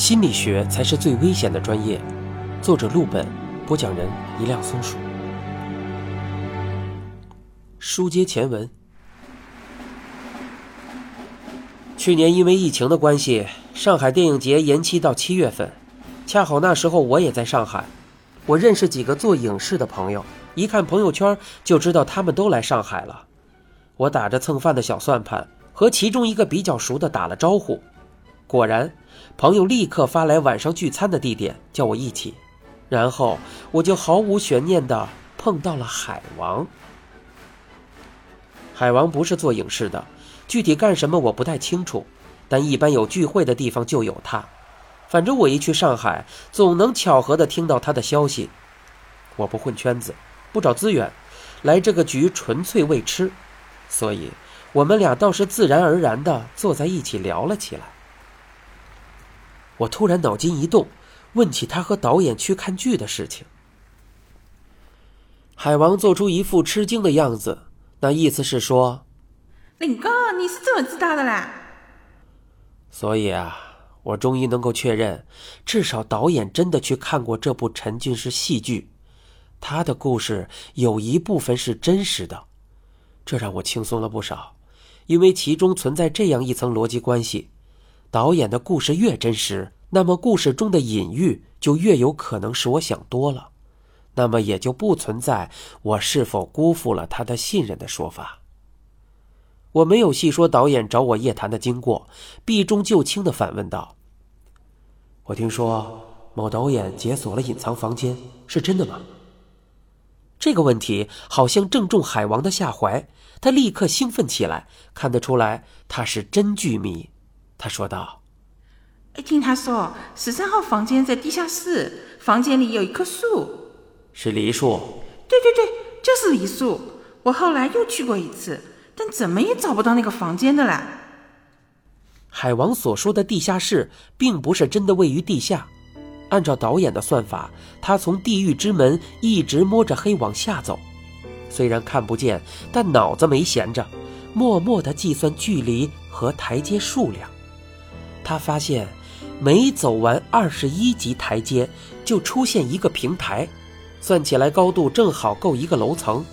心理学才是最危险的专业。作者：陆本，播讲人：一辆松鼠。书接前文，去年因为疫情的关系，上海电影节延期到七月份，恰好那时候我也在上海。我认识几个做影视的朋友，一看朋友圈就知道他们都来上海了。我打着蹭饭的小算盘，和其中一个比较熟的打了招呼。果然，朋友立刻发来晚上聚餐的地点，叫我一起。然后我就毫无悬念地碰到了海王。海王不是做影视的，具体干什么我不太清楚，但一般有聚会的地方就有他。反正我一去上海，总能巧合地听到他的消息。我不混圈子，不找资源，来这个局纯粹为吃，所以我们俩倒是自然而然地坐在一起聊了起来。我突然脑筋一动，问起他和导演去看剧的事情。海王做出一副吃惊的样子，那意思是说：“林哥，你是怎么知道的啦？”所以啊。我终于能够确认，至少导演真的去看过这部沉浸式戏剧，他的故事有一部分是真实的，这让我轻松了不少，因为其中存在这样一层逻辑关系：导演的故事越真实，那么故事中的隐喻就越有可能是我想多了，那么也就不存在我是否辜负了他的信任的说法。我没有细说导演找我夜谈的经过，避重就轻的反问道：“我听说某导演解锁了隐藏房间，是真的吗？”这个问题好像正中海王的下怀，他立刻兴奋起来，看得出来他是真剧迷。他说道：“听他说十三号房间在地下室，房间里有一棵树，是梨树。对对对，就是梨树。我后来又去过一次。”但怎么也找不到那个房间的啦。海王所说的地下室，并不是真的位于地下。按照导演的算法，他从地狱之门一直摸着黑往下走，虽然看不见，但脑子没闲着，默默地计算距离和台阶数量。他发现，每走完二十一级台阶，就出现一个平台，算起来高度正好够一个楼层。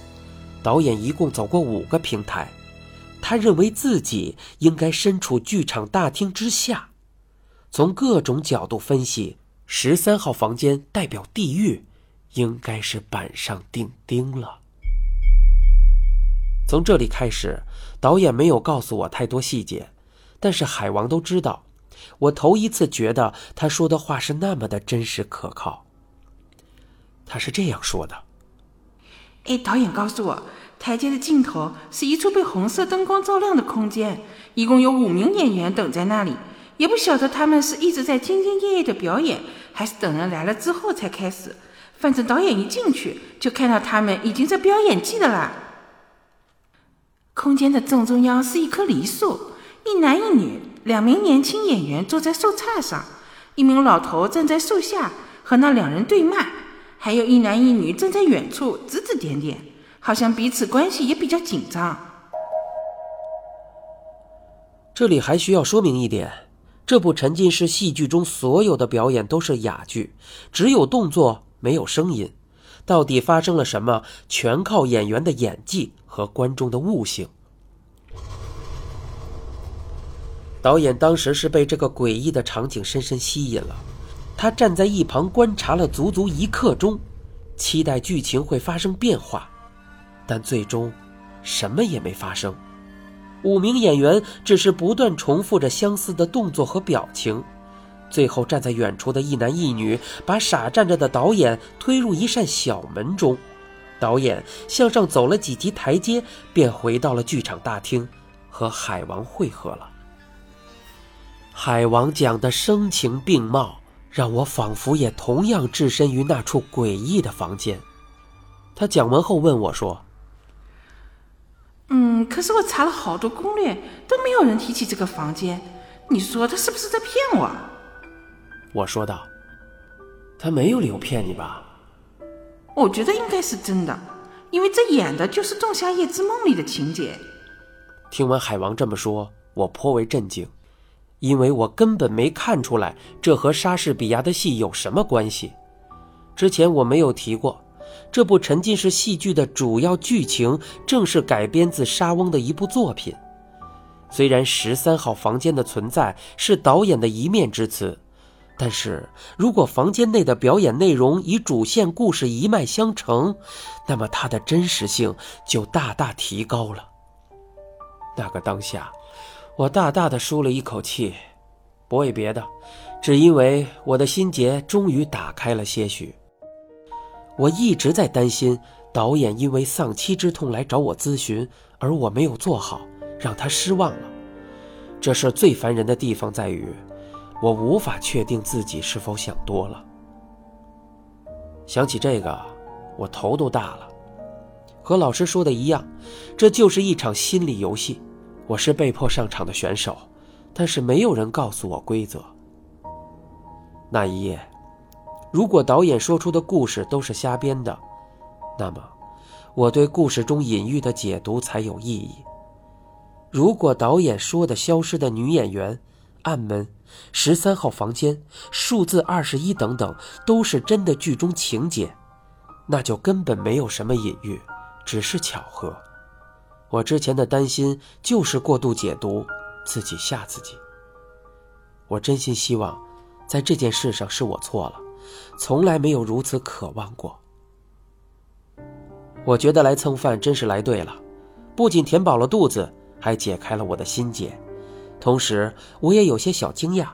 导演一共走过五个平台。他认为自己应该身处剧场大厅之下，从各种角度分析，十三号房间代表地狱，应该是板上钉钉了。从这里开始，导演没有告诉我太多细节，但是海王都知道。我头一次觉得他说的话是那么的真实可靠。他是这样说的：“哎，导演告诉我。”台阶的尽头是一处被红色灯光照亮的空间，一共有五名演员等在那里。也不晓得他们是一直在兢兢业业的表演，还是等人来了之后才开始。反正导演一进去就看到他们已经在表演技的啦。空间的正中央是一棵梨树，一男一女两名年轻演员坐在树杈上，一名老头站在树下和那两人对骂，还有一男一女站在远处指指点点。好像彼此关系也比较紧张。这里还需要说明一点：这部沉浸式戏剧中所有的表演都是哑剧，只有动作没有声音。到底发生了什么，全靠演员的演技和观众的悟性。导演当时是被这个诡异的场景深深吸引了，他站在一旁观察了足足一刻钟，期待剧情会发生变化。但最终，什么也没发生。五名演员只是不断重复着相似的动作和表情。最后，站在远处的一男一女把傻站着的导演推入一扇小门中。导演向上走了几级台阶，便回到了剧场大厅，和海王会合了。海王讲的声情并茂，让我仿佛也同样置身于那处诡异的房间。他讲完后问我说。嗯，可是我查了好多攻略，都没有人提起这个房间。你说他是不是在骗我？我说道：“他没有理由骗你吧？”我觉得应该是真的，因为这演的就是《仲夏夜之梦》里的情节。听完海王这么说，我颇为震惊。因为我根本没看出来这和莎士比亚的戏有什么关系。之前我没有提过，这部沉浸式戏剧的主要剧情正是改编自莎翁的一部作品。虽然十三号房间的存在是导演的一面之词，但是如果房间内的表演内容与主线故事一脉相承，那么它的真实性就大大提高了。那个当下，我大大的舒了一口气，不为别的，只因为我的心结终于打开了些许。我一直在担心导演因为丧妻之痛来找我咨询，而我没有做好。让他失望了。这事最烦人的地方在于，我无法确定自己是否想多了。想起这个，我头都大了。和老师说的一样，这就是一场心理游戏。我是被迫上场的选手，但是没有人告诉我规则。那一夜，如果导演说出的故事都是瞎编的，那么我对故事中隐喻的解读才有意义。如果导演说的消失的女演员、暗门、十三号房间、数字二十一等等都是真的剧中情节，那就根本没有什么隐喻，只是巧合。我之前的担心就是过度解读，自己吓自己。我真心希望，在这件事上是我错了，从来没有如此渴望过。我觉得来蹭饭真是来对了，不仅填饱了肚子。还解开了我的心结，同时我也有些小惊讶，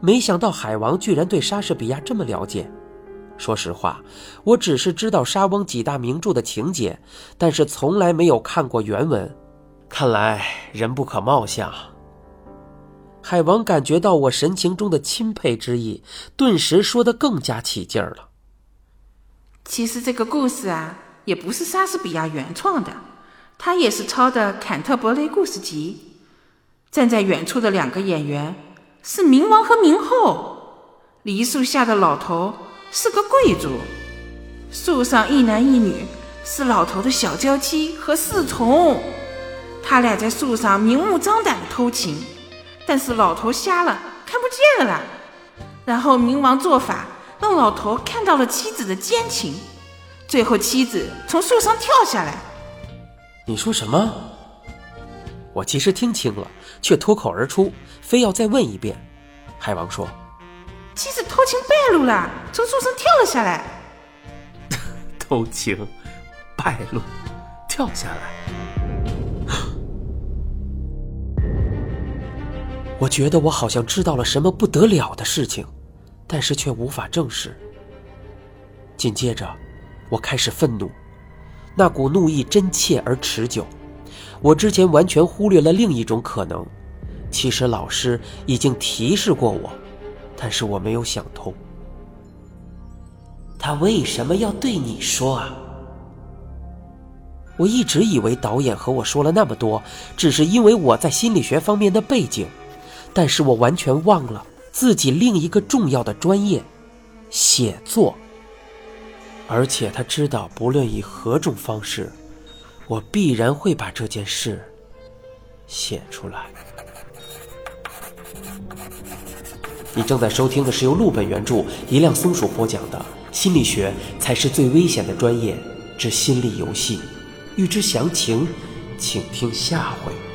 没想到海王居然对莎士比亚这么了解。说实话，我只是知道莎翁几大名著的情节，但是从来没有看过原文。看来人不可貌相。海王感觉到我神情中的钦佩之意，顿时说得更加起劲儿了。其实这个故事啊，也不是莎士比亚原创的。他也是抄的《坎特伯雷故事集》。站在远处的两个演员是冥王和冥后。梨树下的老头是个贵族。树上一男一女是老头的小娇妻和侍从。他俩在树上明目张胆的偷情，但是老头瞎了，看不见了啦。然后冥王做法让老头看到了妻子的奸情，最后妻子从树上跳下来。你说什么？我其实听清了，却脱口而出，非要再问一遍。海王说：“妻子偷情败露了，从树上跳了下来。”偷情败露，跳下来。我觉得我好像知道了什么不得了的事情，但是却无法证实。紧接着，我开始愤怒。那股怒意真切而持久，我之前完全忽略了另一种可能。其实老师已经提示过我，但是我没有想通。他为什么要对你说啊？我一直以为导演和我说了那么多，只是因为我在心理学方面的背景，但是我完全忘了自己另一个重要的专业——写作。而且他知道，不论以何种方式，我必然会把这件事写出来。你正在收听的是由陆本原著、一辆松鼠播讲的《心理学才是最危险的专业之心理游戏》，欲知详情，请听下回。